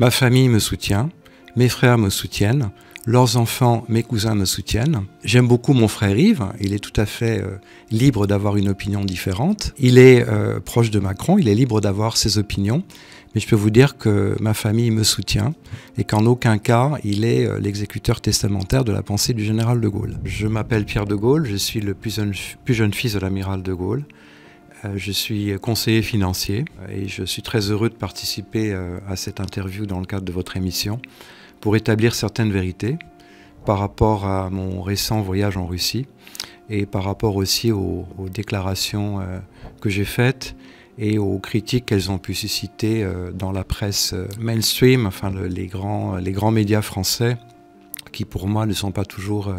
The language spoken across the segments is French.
Ma famille me soutient, mes frères me soutiennent, leurs enfants, mes cousins me soutiennent. J'aime beaucoup mon frère Yves, il est tout à fait euh, libre d'avoir une opinion différente. Il est euh, proche de Macron, il est libre d'avoir ses opinions. Mais je peux vous dire que ma famille me soutient et qu'en aucun cas il est euh, l'exécuteur testamentaire de la pensée du général de Gaulle. Je m'appelle Pierre de Gaulle, je suis le plus jeune, plus jeune fils de l'amiral de Gaulle. Je suis conseiller financier et je suis très heureux de participer à cette interview dans le cadre de votre émission pour établir certaines vérités par rapport à mon récent voyage en Russie et par rapport aussi aux, déclarations euh, que j'ai faites et aux critiques qu'elles ont pu susciter euh, dans la presse euh, mainstream, enfin les, grands, les grands médias français qui pour moi ne sont pas toujours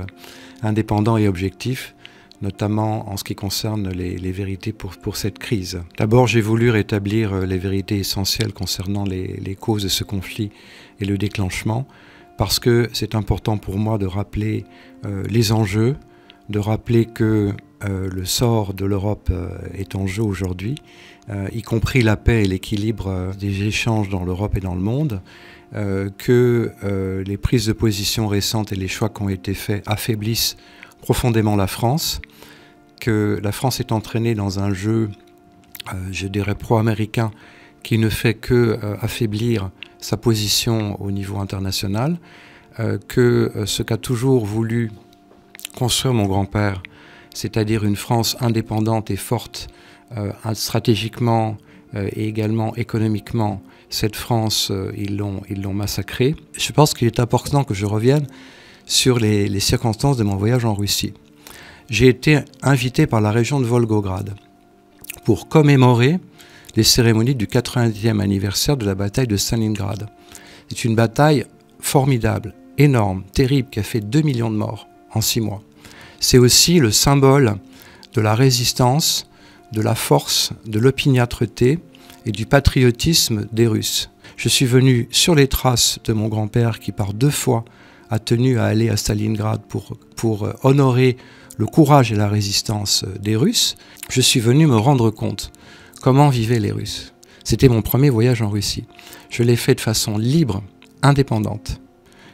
indépendants et objectifs notamment en ce qui concerne les, vérités pour, cette crise. D'abord, j'ai voulu rétablir les vérités essentielles concernant les, causes de ce conflit et le déclenchement, parce que c'est important pour moi de rappeler euh, les enjeux, de rappeler que euh, le sort de l'Europe euh, est en jeu aujourd'hui, y compris la paix et l'équilibre des échanges dans l'Europe et dans le monde, que les prises de position récentes et les choix qui ont été faits affaiblissent profondément la France, que la France est entraînée dans un jeu, je dirais, pro-américain qui ne fait que affaiblir sa position au niveau international, euh, que euh, ce qu'a toujours voulu construire mon grand-père, c'est-à-dire une France indépendante et forte euh, stratégiquement et également économiquement, cette France, ils l'ont massacrée. Je pense qu'il est important que je revienne sur les, circonstances de mon voyage en Russie. J'ai été invité par la région de Volgograd pour commémorer les cérémonies du 90e anniversaire de la bataille de Stalingrad. C'est une bataille formidable, énorme, terrible, qui a fait 2 millions de morts en 6 mois. C'est aussi le symbole de la résistance, de la force, de l'opiniâtreté et du patriotisme des Russes. Je suis venu sur les traces de mon grand-père qui par deux fois a tenu à aller à Stalingrad pour, pour honorer le courage et la résistance des Russes. Je suis venu me rendre compte comment vivaient les Russes. C'était mon premier voyage en Russie. Je l'ai fait de façon libre, indépendante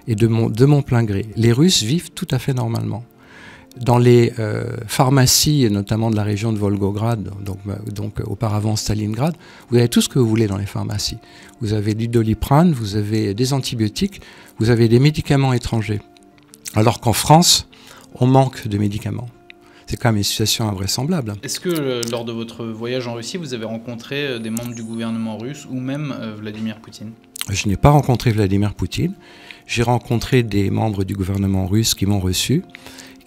et de mon, de mon plein gré. Les Russes vivent tout à fait normalement. Dans les euh, pharmacies, notamment de la région de Volgograd, donc, euh, donc auparavant Stalingrad, vous avez tout ce que vous voulez dans les pharmacies. Vous avez du doliprane, vous avez des antibiotiques, vous avez des médicaments étrangers. Alors qu'en France, on manque de médicaments c'est quand même une situation invraisemblable. Est-ce que euh, lors de votre voyage en Russie, vous avez rencontré euh, des membres du gouvernement russe ou même euh, Vladimir Poutine? Je n'ai pas rencontré Vladimir Poutine. J'ai rencontré des membres du gouvernement russe qui m'ont reçu,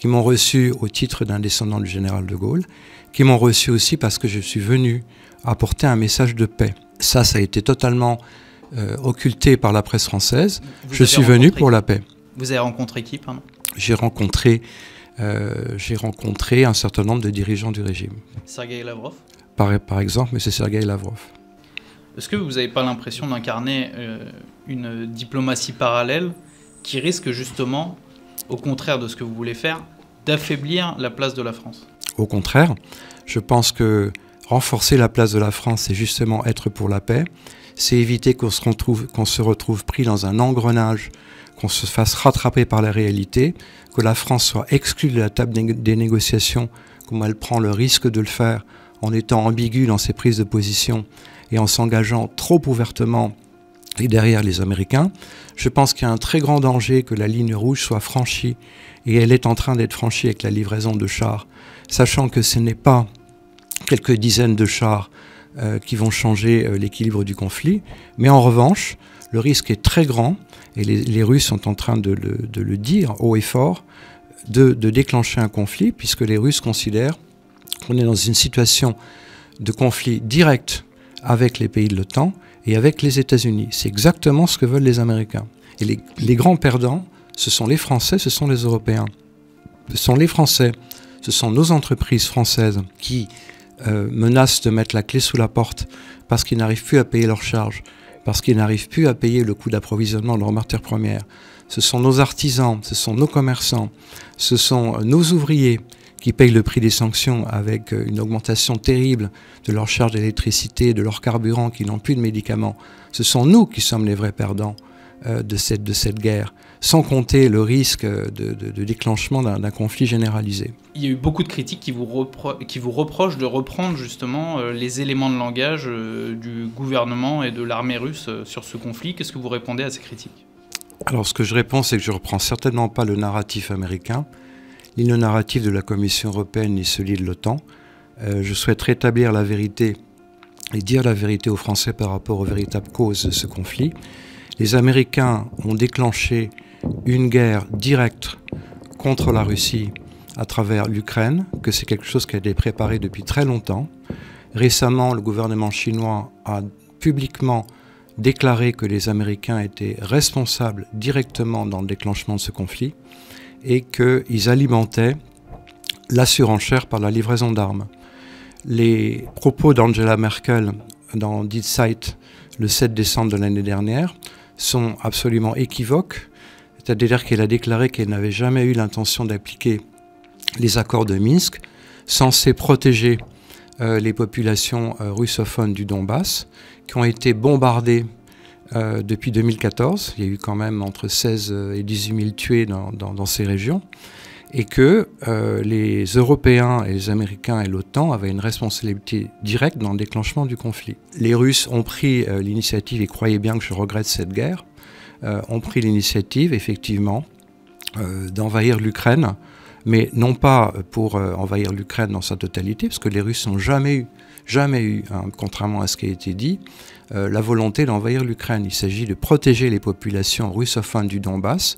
qui m'ont reçu au titre d'un descendant du général de Gaulle, qui m'ont reçu aussi parce que je suis venu apporter un message de paix. Ça, ça a été totalement occulté par la presse française. je suis venu pour la paix. Vous avez rencontré qui, pardon? J'ai rencontré euh, rencontré un certain nombre de dirigeants du régime. Sergei Lavrov? Par, par exemple, mais c'est Sergei Lavrov. Est-ce que vous n'avez pas l'impression d'incarner euh, une diplomatie parallèle qui risque justement, au contraire de ce que vous voulez faire, d'affaiblir la place de la France. Au contraire, je pense que renforcer la place de la France, c'est justement être pour la paix, c'est éviter qu'on se, retrouve, pris dans un engrenage qu'on se fasse rattraper par la réalité, que la France soit exclue de la table des négociations, comme elle prend le risque de le faire en étant ambiguë dans ses prises de position et en s'engageant trop ouvertement et derrière les Américains. Je pense qu'il y a un très grand danger que la ligne rouge soit franchie, et elle est en train d'être franchie avec la livraison de chars, sachant que ce n'est pas quelques dizaines de chars euh, qui vont changer euh, l'équilibre du conflit, mais en revanche, le risque est très grand et les, Russes sont en train de le, dire haut et fort, de, déclencher un conflit, puisque les Russes considèrent qu'on est dans une situation de conflit direct avec les pays de l'OTAN et avec les États-Unis. C'est exactement ce que veulent les Américains. Et les, grands perdants, ce sont les Français, ce sont les Européens. Ce sont les Français, ce sont nos entreprises françaises qui euh, menacent de mettre la clé sous la porte parce qu'ils n'arrivent plus à payer leurs charges parce qu'ils n'arrivent plus à payer le coût d'approvisionnement de leurs matières premières. Ce sont nos artisans, ce sont nos commerçants, ce sont nos ouvriers qui payent le prix des sanctions avec euh, une augmentation terrible de leur charge d'électricité, de leur carburant, qui n'ont plus de médicaments. Ce sont nous qui sommes les vrais perdants euh, de, cette, de cette guerre, sans compter le risque de, déclenchement d'un conflit généralisé. Il y a eu beaucoup de critiques qui vous, qui vous reprochent de reprendre justement euh, les éléments de langage du gouvernement et de l'armée russe sur ce conflit. Qu'est-ce que vous répondez à ces critiques? Alors ce que je réponds, c'est que je ne reprends certainement pas le narratif américain, ni le narratif de la Commission européenne, ni celui de l'OTAN. Euh, je souhaite rétablir la vérité et dire la vérité aux Français par rapport aux véritables causes de ce conflit. Les Américains ont déclenché une guerre directe contre la Russie à travers l'Ukraine, que c'est quelque chose qui a été préparé depuis très longtemps. Récemment, le gouvernement chinois a publiquement déclaré que les Américains étaient responsables directement dans le déclenchement de ce conflit et qu'ils alimentaient la surenchère par la livraison d'armes. Les propos d'Angela Merkel dans Die Zeit le 7 décembre de l'année dernière sont absolument équivoques, c'est-à-dire qu'elle a déclaré qu'elle n'avait jamais eu l'intention d'appliquer les accords de Minsk, censés protéger euh, les populations euh, russophones du Donbass, qui ont été bombardées euh, depuis 2014. Il y a eu quand même entre 16 et 18 000 tués dans, ces régions. Et que les Européens et les Américains et l'OTAN avaient une responsabilité directe dans le déclenchement du conflit. Les Russes ont pris l'initiative, et croyez bien que je regrette cette guerre, ont pris l'initiative, effectivement, d'envahir l'Ukraine mais non pas pour euh, envahir l'Ukraine dans sa totalité, parce que les Russes n'ont jamais eu, jamais eu, hein, contrairement à ce qui a été dit, euh, la volonté d'envahir l'Ukraine. Il s'agit de protéger les populations russophones du Donbass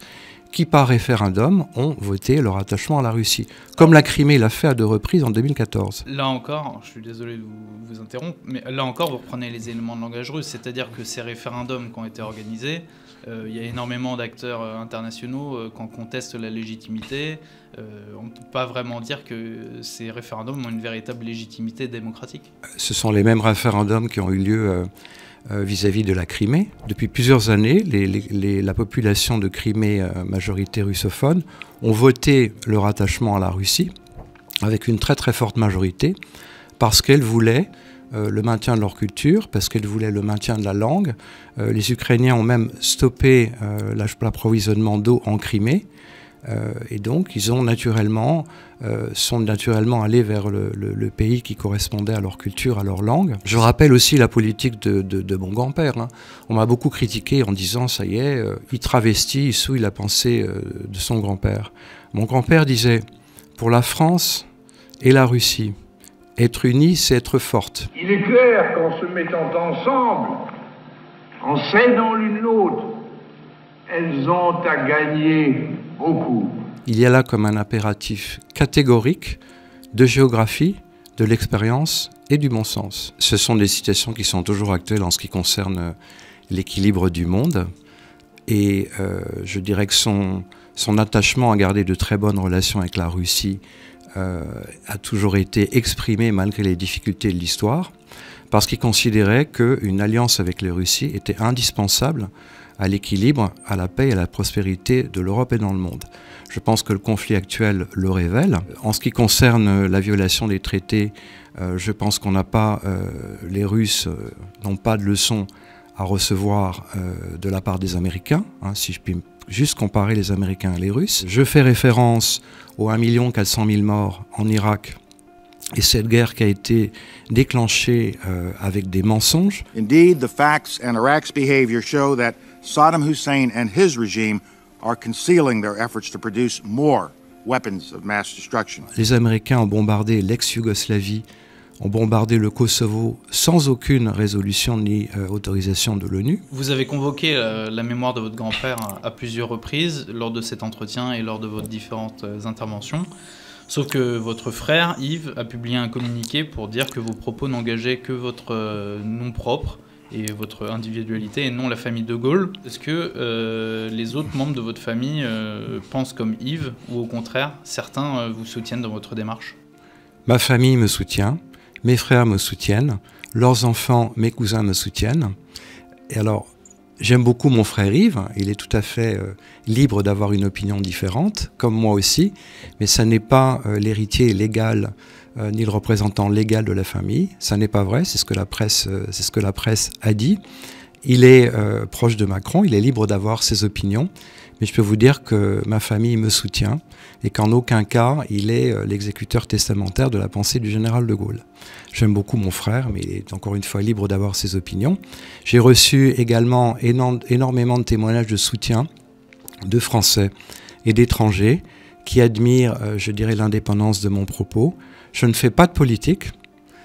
qui, par référendum, ont voté leur attachement à la Russie, comme la Crimée l'a fait à deux reprises en 2014. Là encore, je suis désolé de vous, interrompre, mais là encore, vous reprenez les éléments de langage russe, c'est-à-dire que ces référendums qui ont été organisés, euh, il y a énormément d'acteurs euh, internationaux euh, qui en contestent la légitimité. on ne peut pas vraiment dire que ces référendums ont une véritable légitimité démocratique. Ce sont les mêmes référendums qui ont eu lieu vis-à-vis de la Crimée. Depuis plusieurs années, la population de Crimée, majorité russophone, ont voté leur attachement à la Russie avec une très très forte majorité parce qu'elle voulait euh, le maintien de leur culture, parce qu'elles voulaient le maintien de la langue. Euh, les Ukrainiens ont même stoppé euh, l'approvisionnement d'eau en Crimée. Et donc, ils naturellement, sont naturellement allés vers le, pays qui correspondait à leur culture, à leur langue. Je rappelle aussi la politique de, mon grand-père. Hein. On m'a beaucoup critiqué en disant, ça y est, il travestit, il souille la pensée de son grand-père. Mon grand-père disait, pour la France et la Russie, être unie, c'est être forte. Il est clair qu'en se mettant ensemble, en s'aidant l'une l'autre, elles ont à gagner Il y a là comme un impératif catégorique de géographie, de l'expérience et du bon sens. Ce sont des citations qui sont toujours actuelles en ce qui concerne euh, l'équilibre du monde. Et euh, je dirais que son, son attachement à garder de très bonnes relations avec la Russie euh, a toujours été exprimé malgré les difficultés de l'histoire, parce qu'il considérait qu'une alliance avec les Russies était indispensable à l'équilibre, à la paix et à la prospérité de l'Europe et dans le monde. Je pense que le conflit actuel le révèle. En ce qui concerne la violation des traités, euh, je pense qu'on n'a pas, euh, les Russes n'ont pas de leçons à recevoir de la part des Américains, hein, si je puis juste comparer les Américains et les Russes. Je fais référence aux 1 400 000 morts en Irak et cette guerre qui a été déclenchée euh, avec des mensonges. Indeed, the facts and Iraq's behavior show that Saddam Hussein and his regime are concealing their efforts to produce more weapons of mass destruction. Les Américains ont bombardé l'ex-Yougoslavie ont bombardé le Kosovo sans aucune résolution ni euh, autorisation de l'ONU. Vous avez convoqué euh, la mémoire de votre grand-père à, plusieurs reprises lors de cet entretien et lors de vos différentes euh, interventions. Sauf que votre frère Yves a publié un communiqué pour dire que vos propos n'engageaient que votre nom propre et votre individualité et non la famille de Gaulle. Est-ce que les autres membres de votre famille pensent comme Yves ou au contraire, certains vous soutiennent dans votre démarche? Ma famille me soutient. Mes frères me soutiennent, leurs enfants, mes cousins me soutiennent. Et alors, J'aime beaucoup mon frère Yves, il est tout à fait euh, libre d'avoir une opinion différente, comme moi aussi, mais ça n'est pas euh, l'héritier légal euh, ni le représentant légal de la famille, ça n'est pas vrai, c'est ce que la presse, presse a dit. Il est proche de Macron, il est libre d'avoir ses opinions, mais je peux vous dire que ma famille me soutient et qu'en aucun cas il est euh, l'exécuteur testamentaire de la pensée du général de Gaulle. J'aime beaucoup mon frère, mais il est encore une fois libre d'avoir ses opinions. J'ai reçu également énormément de témoignages de soutien de Français et d'étrangers qui admirent, euh, je dirais, l'indépendance de mon propos. Je ne fais pas de politique.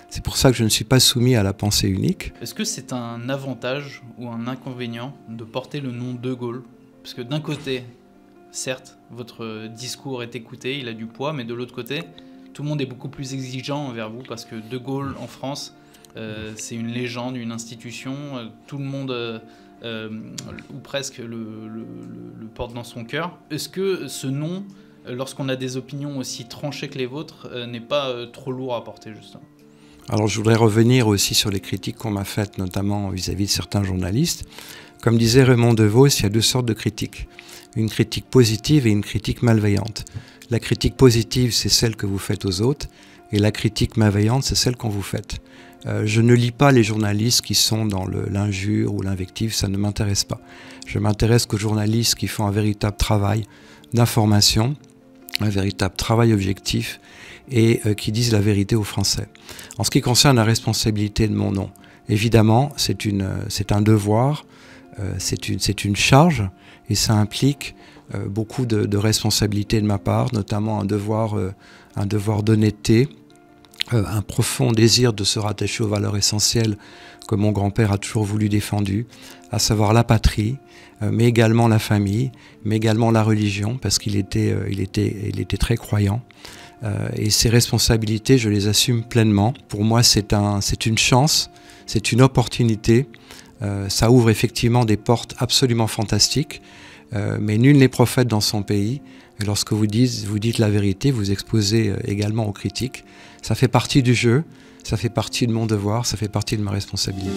C'est pour ça que je ne suis pas soumis à la pensée unique. Est-ce que c'est un avantage ou un inconvénient de porter le nom de Gaulle? Parce que d'un côté, certes, votre discours est écouté, il a du poids, mais de l'autre côté, tout le monde est beaucoup plus exigeant envers vous parce que De Gaulle en France, euh, c'est une légende, une institution. Euh, tout le monde, euh, ou presque, le, porte dans son cœur. Est-ce que ce nom, lorsqu'on a des opinions aussi tranchées que les vôtres, n'est pas trop lourd à porter justement alors je voudrais revenir aussi sur les critiques qu'on m'a faites, notamment vis-à-vis -vis de certains journalistes. Comme disait Raymond DeVos, il y a deux sortes de critiques. Une critique positive et une critique malveillante. La critique positive, c'est celle que vous faites aux autres, et la critique malveillante, c'est celle qu'on vous fait. Euh, je ne lis pas les journalistes qui sont dans l'injure ou l'invective, ça ne m'intéresse pas. Je m'intéresse qu'aux journalistes qui font un véritable travail d'information, un véritable travail objectif et euh, qui disent la vérité aux Français. En ce qui concerne la responsabilité de mon nom, évidemment, c'est un devoir euh, c'est une, une, charge et ça implique euh, beaucoup de, de responsabilités de ma part, notamment un devoir, euh, un devoir d'honnêteté, un profond désir de se rattacher aux valeurs essentielles que mon grand-père a toujours voulu défendre, à savoir la patrie, mais également la famille, mais également la religion, parce qu'il était, il était, il était très croyant. et ces responsabilités, je les assume pleinement. Pour moi, c'est un, une chance, c'est une opportunité euh, ça ouvre effectivement des portes absolument fantastiques, euh, mais nul n'est prophète dans son pays. Et lorsque vous dites, la vérité, vous exposez euh, également aux critiques. Ça fait partie du jeu, ça fait partie de mon devoir, ça fait partie de ma responsabilité.